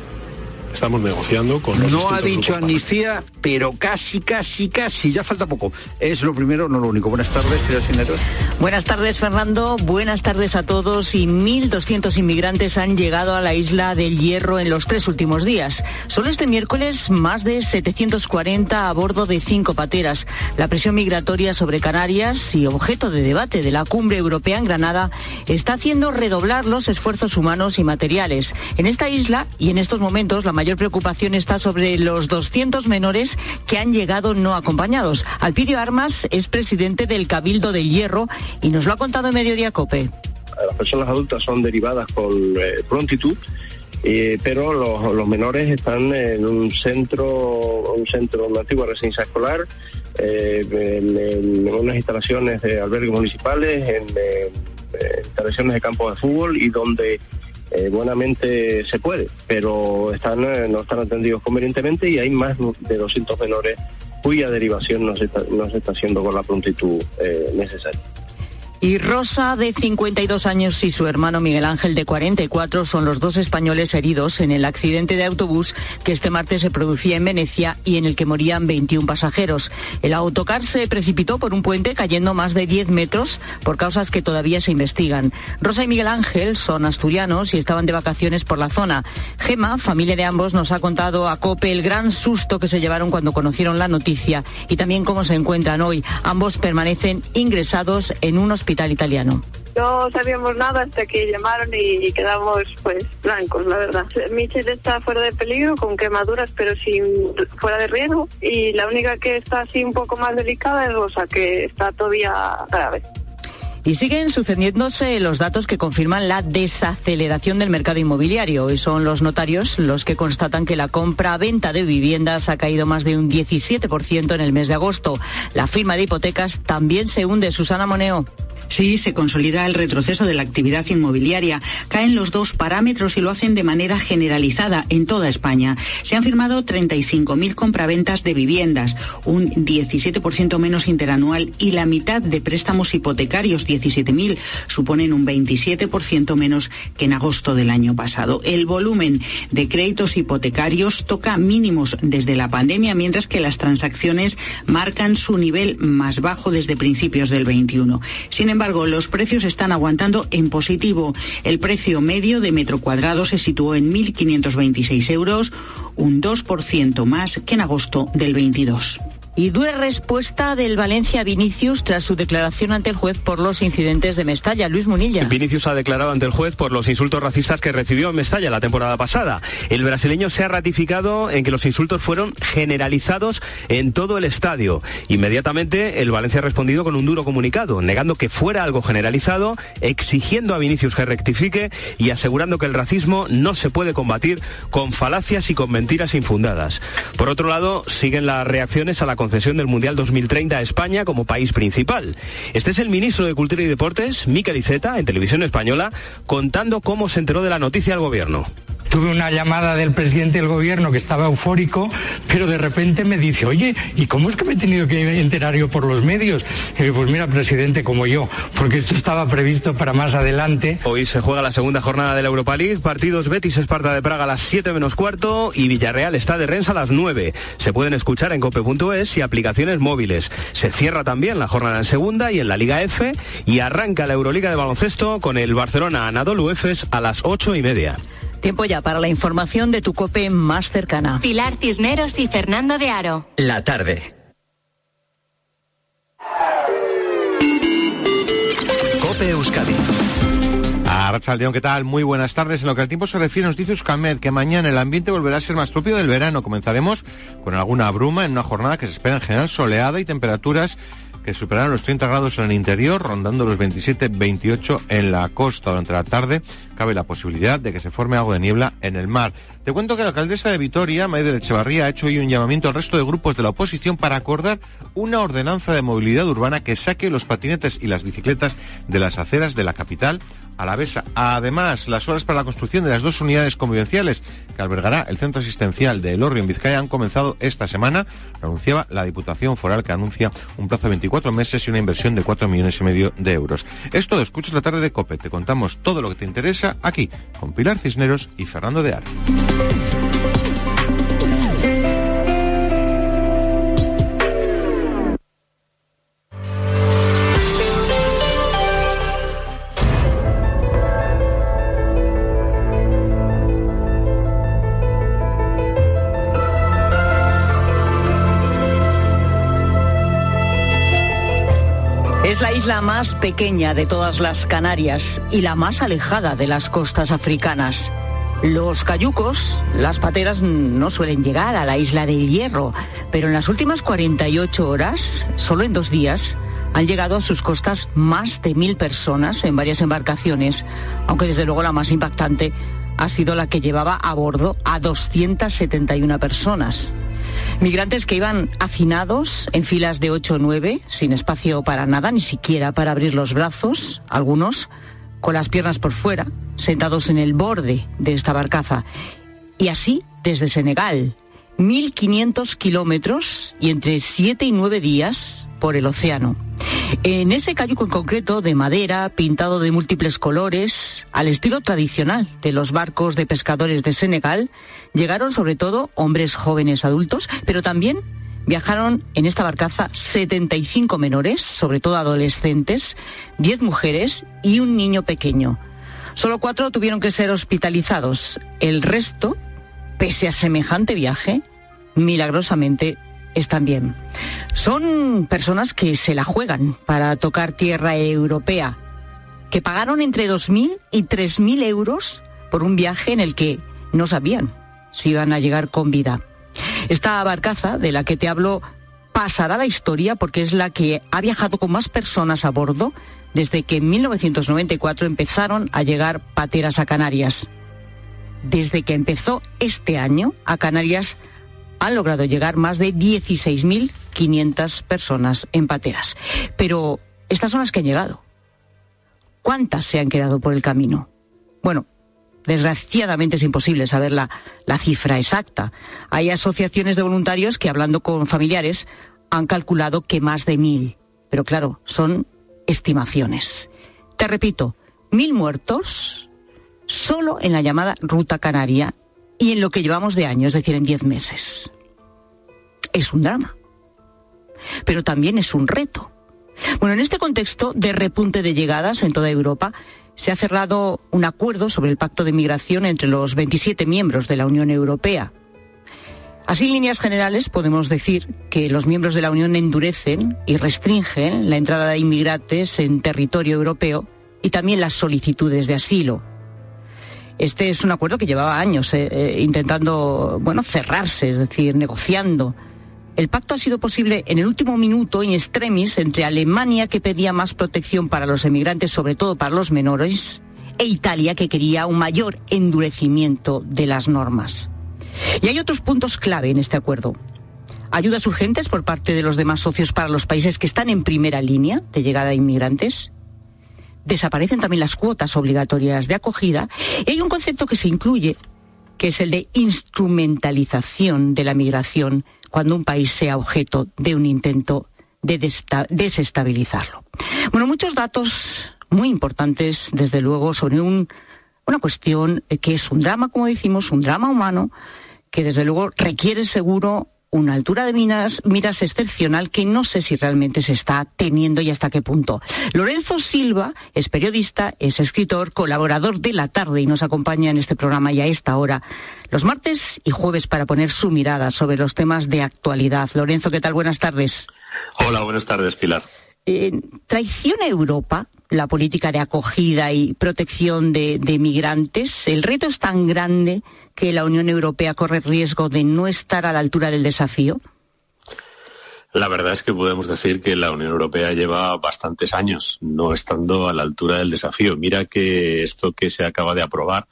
Estamos negociando con los No ha dicho amnistía, pero casi, casi, casi, ya falta poco. Es lo primero, no lo único. Buenas tardes, señores. Buenas tardes, Fernando. Buenas tardes a todos. Y 1.200 inmigrantes han llegado a la isla del Hierro en los tres últimos días. Solo este miércoles, más de 740 a bordo de cinco pateras. La presión migratoria sobre Canarias y objeto de debate de la cumbre europea en Granada está haciendo redoblar los esfuerzos humanos y materiales. En esta isla y en estos momentos, la mayor preocupación está sobre los 200 menores que han llegado no acompañados. Alpidio Armas es presidente del Cabildo del Hierro y nos lo ha contado en Mediodía Cope. Las personas adultas son derivadas con eh, prontitud. Eh, pero los, menores están en un centro, un centro, una antigua residencia escolar, eh, en, unas instalaciones de albergues municipales, en, instalaciones de campos de fútbol y donde eh, buenamente se puede, pero están, eh, no están atendidos convenientemente y hay más de 200 menores cuya derivación no se está, no se está haciendo con la prontitud eh, necesaria. Y Rosa, de 52 años, y su hermano Miguel Ángel, de 44, son los dos españoles heridos en el accidente de autobús que este martes se producía en Venecia y en el que morían 21 pasajeros. El autocar se precipitó por un puente cayendo más de 10 metros por causas que todavía se investigan. Rosa y Miguel Ángel son asturianos y estaban de vacaciones por la zona. Gema, familia de ambos, nos ha contado a COPE el gran susto que se llevaron cuando conocieron la noticia y también cómo se encuentran hoy. Ambos permanecen ingresados en un hospital italiano. No sabíamos nada hasta que llamaron y, quedamos pues blancos, la verdad. Michelle está fuera de peligro, con quemaduras, pero sin fuera de riesgo. Y la única que está así un poco más delicada es Rosa, que está todavía grave. Y siguen sucediéndose los datos que confirman la desaceleración del mercado inmobiliario. Y son los notarios los que constatan que la compra-venta de viviendas ha caído más de un 17% en el mes de agosto. La firma de hipotecas también se hunde. Susana Moneo. Sí, se consolida el retroceso de la actividad inmobiliaria. Caen los dos parámetros y lo hacen de manera generalizada en toda España. Se han firmado 35.000 compraventas de viviendas, un 17% menos interanual y la mitad de préstamos hipotecarios, 17.000, suponen un 27% menos que en agosto del año pasado. El volumen de créditos hipotecarios toca mínimos desde la pandemia, mientras que las transacciones marcan su nivel más bajo desde principios del 21. Sin embargo, embargo, los precios están aguantando en positivo. El precio medio de metro cuadrado se situó en 1.526 euros, un 2% más que en agosto del 22. Y dura respuesta del Valencia Vinicius tras su declaración ante el juez por los incidentes de Mestalla. Luis Munilla. Vinicius ha declarado ante el juez por los insultos racistas que recibió en Mestalla la temporada pasada. El brasileño se ha ratificado en que los insultos fueron generalizados en todo el estadio. Inmediatamente el Valencia ha respondido con un duro comunicado, negando que fuera algo generalizado, exigiendo a Vinicius que rectifique y asegurando que el racismo no se puede combatir con falacias y con mentiras infundadas. Por otro lado, siguen las reacciones a la concesión del Mundial 2030 a España como país principal. Este es el ministro de Cultura y Deportes, Miquel Iceta, en televisión española, contando cómo se enteró de la noticia al gobierno. Tuve una llamada del presidente del gobierno que estaba eufórico, pero de repente me dice, oye, ¿y cómo es que me he tenido que enterar yo por los medios? Pues mira, presidente, como yo, porque esto estaba previsto para más adelante. Hoy se juega la segunda jornada de la Europa League, partidos Betis Esparta de Praga a las 7 menos cuarto y Villarreal está de Rennes a las 9. Se pueden escuchar en cope.es y aplicaciones móviles. Se cierra también la jornada en segunda y en la Liga F y arranca la Euroliga de baloncesto con el Barcelona Anadolu Efes a las 8 y media. Tiempo ya para la información de tu cope más cercana. Pilar Cisneros y Fernando de Aro. La tarde. Cope Euskadi. A León, ¿qué tal? Muy buenas tardes. En lo que al tiempo se refiere, nos dice Euskamed que mañana el ambiente volverá a ser más propio del verano. Comenzaremos con alguna bruma en una jornada que se espera en general soleada y temperaturas que superarán los 30 grados en el interior, rondando los 27-28 en la costa. Durante la tarde cabe la posibilidad de que se forme algo de niebla en el mar. Te cuento que la alcaldesa de Vitoria, Maide de Echevarría, ha hecho hoy un llamamiento al resto de grupos de la oposición para acordar una ordenanza de movilidad urbana que saque los patinetes y las bicicletas de las aceras de la capital alavesa. Además, las horas para la construcción de las dos unidades convivenciales que albergará el centro asistencial de Elorrio en Vizcaya han comenzado esta semana. Anunciaba la Diputación Foral que anuncia un plazo de 24 meses y una inversión de 4 millones y medio de euros. Esto de Escuchas la tarde de COPE. Te contamos todo lo que te interesa aquí con Pilar Cisneros y Fernando de Ar. La isla más pequeña de todas las Canarias y la más alejada de las costas africanas. Los cayucos, las pateras, no suelen llegar a la isla del Hierro, pero en las últimas 48 horas, solo en dos días, han llegado a sus costas más de mil personas en varias embarcaciones, aunque desde luego la más impactante ha sido la que llevaba a bordo a 271 personas. Migrantes que iban hacinados en filas de 8 o 9, sin espacio para nada, ni siquiera para abrir los brazos, algunos con las piernas por fuera, sentados en el borde de esta barcaza. Y así desde Senegal, 1.500 kilómetros y entre 7 y 9 días por el océano. En ese cayuco en concreto, de madera, pintado de múltiples colores, al estilo tradicional de los barcos de pescadores de Senegal, llegaron sobre todo hombres jóvenes adultos, pero también viajaron en esta barcaza 75 menores, sobre todo adolescentes, 10 mujeres y un niño pequeño. Solo cuatro tuvieron que ser hospitalizados. El resto, pese a semejante viaje, milagrosamente están bien. Son personas que se la juegan para tocar tierra europea, que pagaron entre 2.000 y 3.000 euros por un viaje en el que no sabían si iban a llegar con vida. Esta barcaza de la que te hablo pasará la historia porque es la que ha viajado con más personas a bordo desde que en 1994 empezaron a llegar pateras a Canarias. Desde que empezó este año, a Canarias han logrado llegar más de 16.500 personas en pateras. Pero estas son las que han llegado. ¿Cuántas se han quedado por el camino? Bueno, desgraciadamente es imposible saber la, la cifra exacta. Hay asociaciones de voluntarios que, hablando con familiares, han calculado que más de mil. Pero claro, son estimaciones. Te repito, mil muertos solo en la llamada Ruta Canaria y en lo que llevamos de año, es decir, en diez meses. Es un drama, pero también es un reto. Bueno, en este contexto de repunte de llegadas en toda Europa, se ha cerrado un acuerdo sobre el pacto de migración entre los 27 miembros de la Unión Europea. Así, en líneas generales, podemos decir que los miembros de la Unión endurecen y restringen la entrada de inmigrantes en territorio europeo y también las solicitudes de asilo. Este es un acuerdo que llevaba años eh, eh, intentando, bueno, cerrarse, es decir, negociando. El pacto ha sido posible en el último minuto in extremis entre Alemania, que pedía más protección para los emigrantes, sobre todo para los menores, e Italia, que quería un mayor endurecimiento de las normas. Y hay otros puntos clave en este acuerdo. Ayudas urgentes por parte de los demás socios para los países que están en primera línea de llegada de inmigrantes desaparecen también las cuotas obligatorias de acogida y hay un concepto que se incluye, que es el de instrumentalización de la migración cuando un país sea objeto de un intento de desestabilizarlo. Bueno, muchos datos muy importantes, desde luego, sobre un, una cuestión que es un drama, como decimos, un drama humano, que desde luego requiere seguro una altura de miras, miras excepcional que no sé si realmente se está teniendo y hasta qué punto. Lorenzo Silva es periodista, es escritor, colaborador de la tarde y nos acompaña en este programa y a esta hora, los martes y jueves para poner su mirada sobre los temas de actualidad. Lorenzo, ¿qué tal? Buenas tardes. Hola, buenas tardes, Pilar. Eh, ¿Traiciona Europa la política de acogida y protección de, de, migrantes? ¿El reto es tan grande que la Unión Europea corre riesgo de no estar a la altura del desafío? La verdad es que podemos decir que la Unión Europea lleva bastantes años no estando a la altura del desafío. Mira que esto que se acaba de aprobar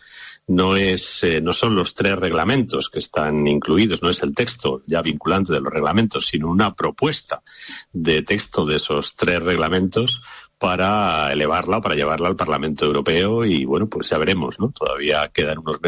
no es eh, no son los tres reglamentos que están incluidos, no es el texto ya vinculante de los reglamentos, sino una propuesta de texto de esos tres reglamentos para elevarla, para llevarla al Parlamento Europeo y bueno, pues ya veremos, ¿no? Todavía quedan unos meses